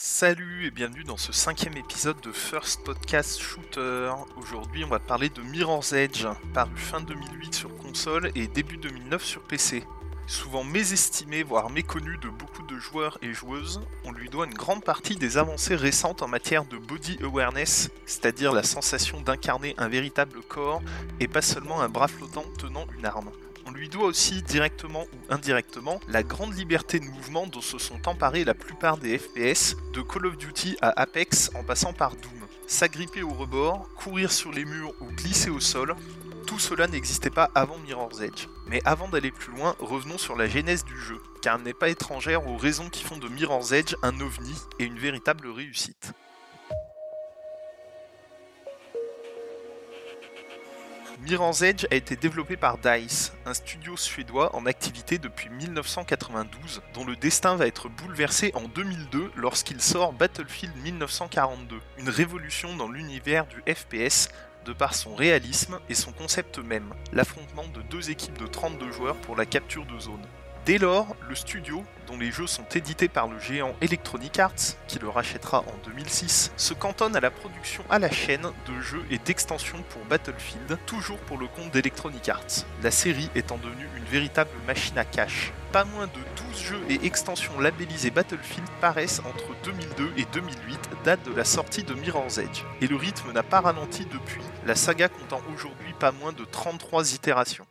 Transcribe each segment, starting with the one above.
Salut et bienvenue dans ce cinquième épisode de First Podcast Shooter. Aujourd'hui, on va parler de Mirror's Edge, paru fin 2008 sur console et début 2009 sur PC. Souvent mésestimé, voire méconnu de beaucoup de joueurs et joueuses, on lui doit une grande partie des avancées récentes en matière de body awareness, c'est-à-dire la sensation d'incarner un véritable corps et pas seulement un bras flottant tenant une arme. On lui doit aussi, directement ou indirectement, la grande liberté de mouvement dont se sont emparés la plupart des FPS, de Call of Duty à Apex en passant par Doom. S'agripper au rebord, courir sur les murs ou glisser au sol, tout cela n'existait pas avant Mirror's Edge. Mais avant d'aller plus loin, revenons sur la genèse du jeu, car elle n'est pas étrangère aux raisons qui font de Mirror's Edge un ovni et une véritable réussite. Mirror's Edge a été développé par DICE, un studio suédois en activité depuis 1992, dont le destin va être bouleversé en 2002 lorsqu'il sort Battlefield 1942, une révolution dans l'univers du FPS de par son réalisme et son concept même, l'affrontement de deux équipes de 32 joueurs pour la capture de zone. Dès lors, le studio, dont les jeux sont édités par le géant Electronic Arts, qui le rachètera en 2006, se cantonne à la production à la chaîne de jeux et d'extensions pour Battlefield, toujours pour le compte d'Electronic Arts, la série étant devenue une véritable machine à cash. Pas moins de 12 jeux et extensions labellisés Battlefield paraissent entre 2002 et 2008, date de la sortie de Mirror's Edge, et le rythme n'a pas ralenti depuis, la saga comptant aujourd'hui pas moins de 33 itérations.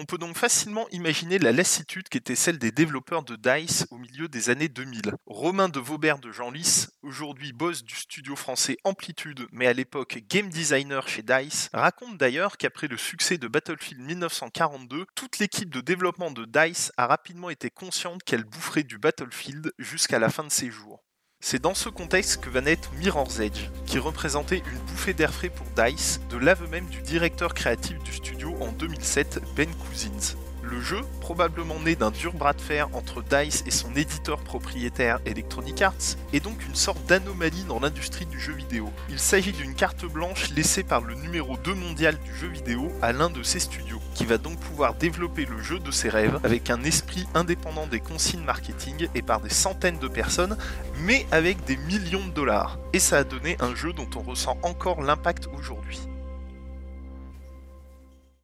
On peut donc facilement imaginer la lassitude qu'était celle des développeurs de DICE au milieu des années 2000. Romain de Vaubert de Genlis, aujourd'hui boss du studio français Amplitude, mais à l'époque game designer chez DICE, raconte d'ailleurs qu'après le succès de Battlefield 1942, toute l'équipe de développement de DICE a rapidement été consciente qu'elle boufferait du Battlefield jusqu'à la fin de ses jours. C'est dans ce contexte que va naître Mirror's Edge, qui représentait une bouffée d'air frais pour DICE, de l'aveu même du directeur créatif du studio en 2007, Ben Cousins. Le jeu, probablement né d'un dur bras de fer entre DICE et son éditeur propriétaire Electronic Arts, est donc une sorte d'anomalie dans l'industrie du jeu vidéo. Il s'agit d'une carte blanche laissée par le numéro 2 mondial du jeu vidéo à l'un de ses studios, qui va donc pouvoir développer le jeu de ses rêves avec un esprit indépendant des consignes marketing et par des centaines de personnes, mais avec des millions de dollars. Et ça a donné un jeu dont on ressent encore l'impact aujourd'hui.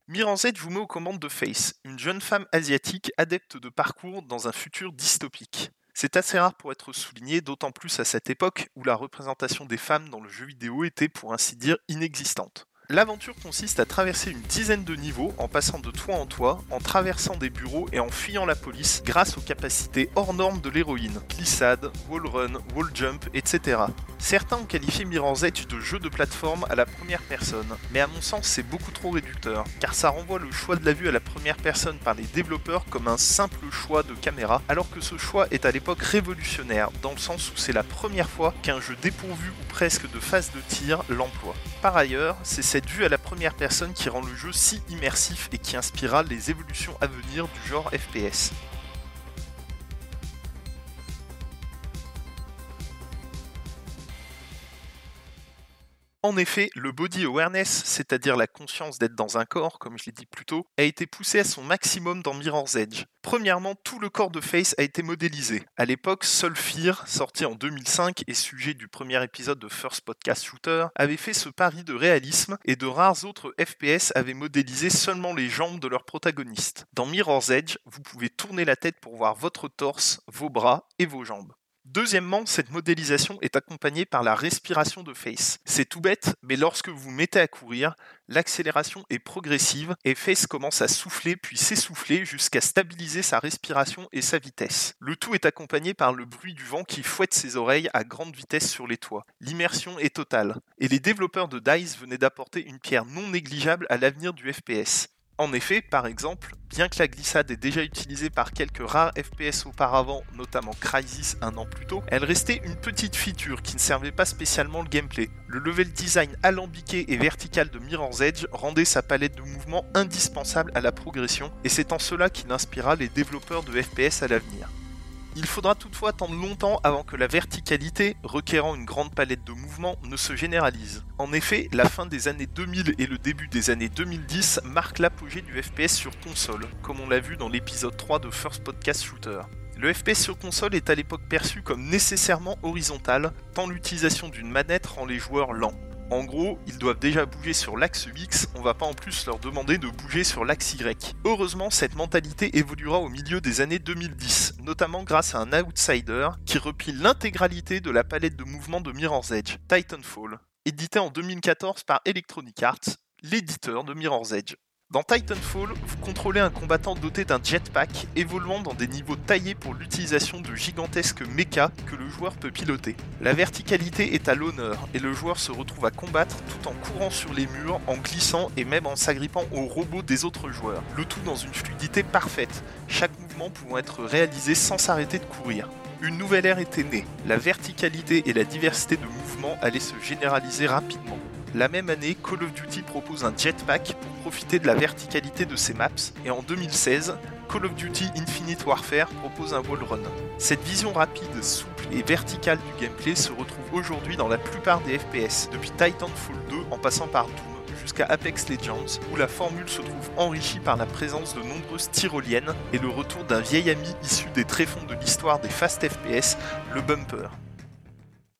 Edge vous met aux commandes de Face, une jeune femme asiatique adepte de parcours dans un futur dystopique. C'est assez rare pour être souligné, d'autant plus à cette époque où la représentation des femmes dans le jeu vidéo était pour ainsi dire inexistante. L'aventure consiste à traverser une dizaine de niveaux en passant de toit en toit, en traversant des bureaux et en fuyant la police grâce aux capacités hors normes de l'héroïne, glissade, wall run, wall jump, etc. Certains ont qualifié Mirror's Edge de jeu de plateforme à la première personne, mais à mon sens c'est beaucoup trop réducteur, car ça renvoie le choix de la vue à la première personne par les développeurs comme un simple choix de caméra, alors que ce choix est à l'époque révolutionnaire, dans le sens où c'est la première fois qu'un jeu dépourvu ou presque de phase de tir l'emploie. Par ailleurs, c'est cette vue à la première personne qui rend le jeu si immersif et qui inspirera les évolutions à venir du genre FPS. En effet, le body awareness, c'est-à-dire la conscience d'être dans un corps, comme je l'ai dit plus tôt, a été poussé à son maximum dans Mirror's Edge. Premièrement, tout le corps de Face a été modélisé. À l'époque, seul Fear, sorti en 2005 et sujet du premier épisode de First Podcast Shooter, avait fait ce pari de réalisme et de rares autres FPS avaient modélisé seulement les jambes de leurs protagonistes. Dans Mirror's Edge, vous pouvez tourner la tête pour voir votre torse, vos bras et vos jambes. Deuxièmement, cette modélisation est accompagnée par la respiration de Face. C'est tout bête, mais lorsque vous vous mettez à courir, l'accélération est progressive et Face commence à souffler puis s'essouffler jusqu'à stabiliser sa respiration et sa vitesse. Le tout est accompagné par le bruit du vent qui fouette ses oreilles à grande vitesse sur les toits. L'immersion est totale. Et les développeurs de DICE venaient d'apporter une pierre non négligeable à l'avenir du FPS. En effet, par exemple, bien que la glissade est déjà utilisée par quelques rares FPS auparavant, notamment Crysis un an plus tôt, elle restait une petite feature qui ne servait pas spécialement le gameplay. Le level design alambiqué et vertical de Mirror's Edge rendait sa palette de mouvements indispensable à la progression, et c'est en cela qu'il inspira les développeurs de FPS à l'avenir. Il faudra toutefois attendre longtemps avant que la verticalité, requérant une grande palette de mouvements, ne se généralise. En effet, la fin des années 2000 et le début des années 2010 marquent l'apogée du FPS sur console, comme on l'a vu dans l'épisode 3 de First Podcast Shooter. Le FPS sur console est à l'époque perçu comme nécessairement horizontal, tant l'utilisation d'une manette rend les joueurs lents. En gros, ils doivent déjà bouger sur l'axe X, on va pas en plus leur demander de bouger sur l'axe Y. Heureusement, cette mentalité évoluera au milieu des années 2010, notamment grâce à un outsider qui replie l'intégralité de la palette de mouvements de Mirror's Edge, Titanfall, édité en 2014 par Electronic Arts, l'éditeur de Mirror's Edge. Dans Titanfall, vous contrôlez un combattant doté d'un jetpack évoluant dans des niveaux taillés pour l'utilisation de gigantesques mechas que le joueur peut piloter. La verticalité est à l'honneur et le joueur se retrouve à combattre tout en courant sur les murs, en glissant et même en s'agrippant aux robots des autres joueurs. Le tout dans une fluidité parfaite, chaque mouvement pouvant être réalisé sans s'arrêter de courir. Une nouvelle ère était née, la verticalité et la diversité de mouvements allaient se généraliser rapidement. La même année, Call of Duty propose un jetpack pour profiter de la verticalité de ses maps, et en 2016, Call of Duty Infinite Warfare propose un wallrun. Cette vision rapide, souple et verticale du gameplay se retrouve aujourd'hui dans la plupart des FPS, depuis Titanfall 2 en passant par Doom jusqu'à Apex Legends, où la formule se trouve enrichie par la présence de nombreuses tyroliennes et le retour d'un vieil ami issu des tréfonds de l'histoire des fast FPS, le bumper.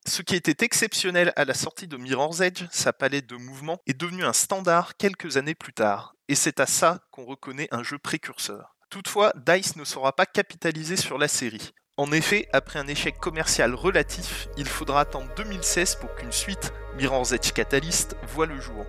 Ce qui était exceptionnel à la sortie de Mirror's Edge, sa palette de mouvements, est devenu un standard quelques années plus tard, et c'est à ça qu'on reconnaît un jeu précurseur. Toutefois, DICE ne saura pas capitaliser sur la série. En effet, après un échec commercial relatif, il faudra attendre 2016 pour qu'une suite, Mirror's Edge Catalyst, voit le jour.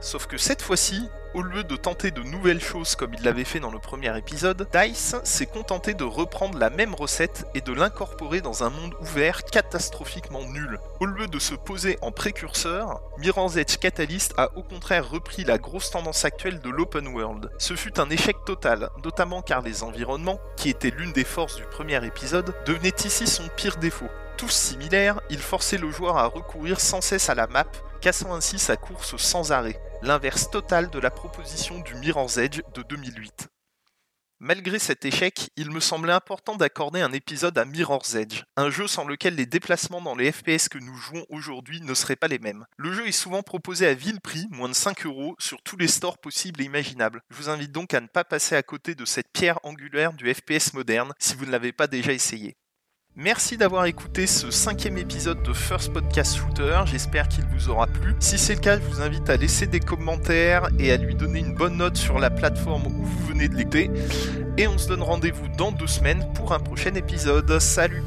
Sauf que cette fois-ci, au lieu de tenter de nouvelles choses comme il l'avait fait dans le premier épisode, DICE s'est contenté de reprendre la même recette et de l'incorporer dans un monde ouvert catastrophiquement nul. Au lieu de se poser en précurseur, Mirror's Edge Catalyst a au contraire repris la grosse tendance actuelle de l'open world. Ce fut un échec total, notamment car les environnements, qui étaient l'une des forces du premier épisode, devenaient ici son pire défaut. Tous similaires, ils forçaient le joueur à recourir sans cesse à la map, cassant ainsi sa course sans arrêt l'inverse total de la proposition du Mirror's Edge de 2008. Malgré cet échec, il me semblait important d'accorder un épisode à Mirror's Edge, un jeu sans lequel les déplacements dans les FPS que nous jouons aujourd'hui ne seraient pas les mêmes. Le jeu est souvent proposé à vil prix, moins de 5 euros, sur tous les stores possibles et imaginables. Je vous invite donc à ne pas passer à côté de cette pierre angulaire du FPS moderne si vous ne l'avez pas déjà essayé. Merci d'avoir écouté ce cinquième épisode de First Podcast Shooter, j'espère qu'il vous aura plu. Si c'est le cas, je vous invite à laisser des commentaires et à lui donner une bonne note sur la plateforme où vous venez de l'écouter. Et on se donne rendez-vous dans deux semaines pour un prochain épisode. Salut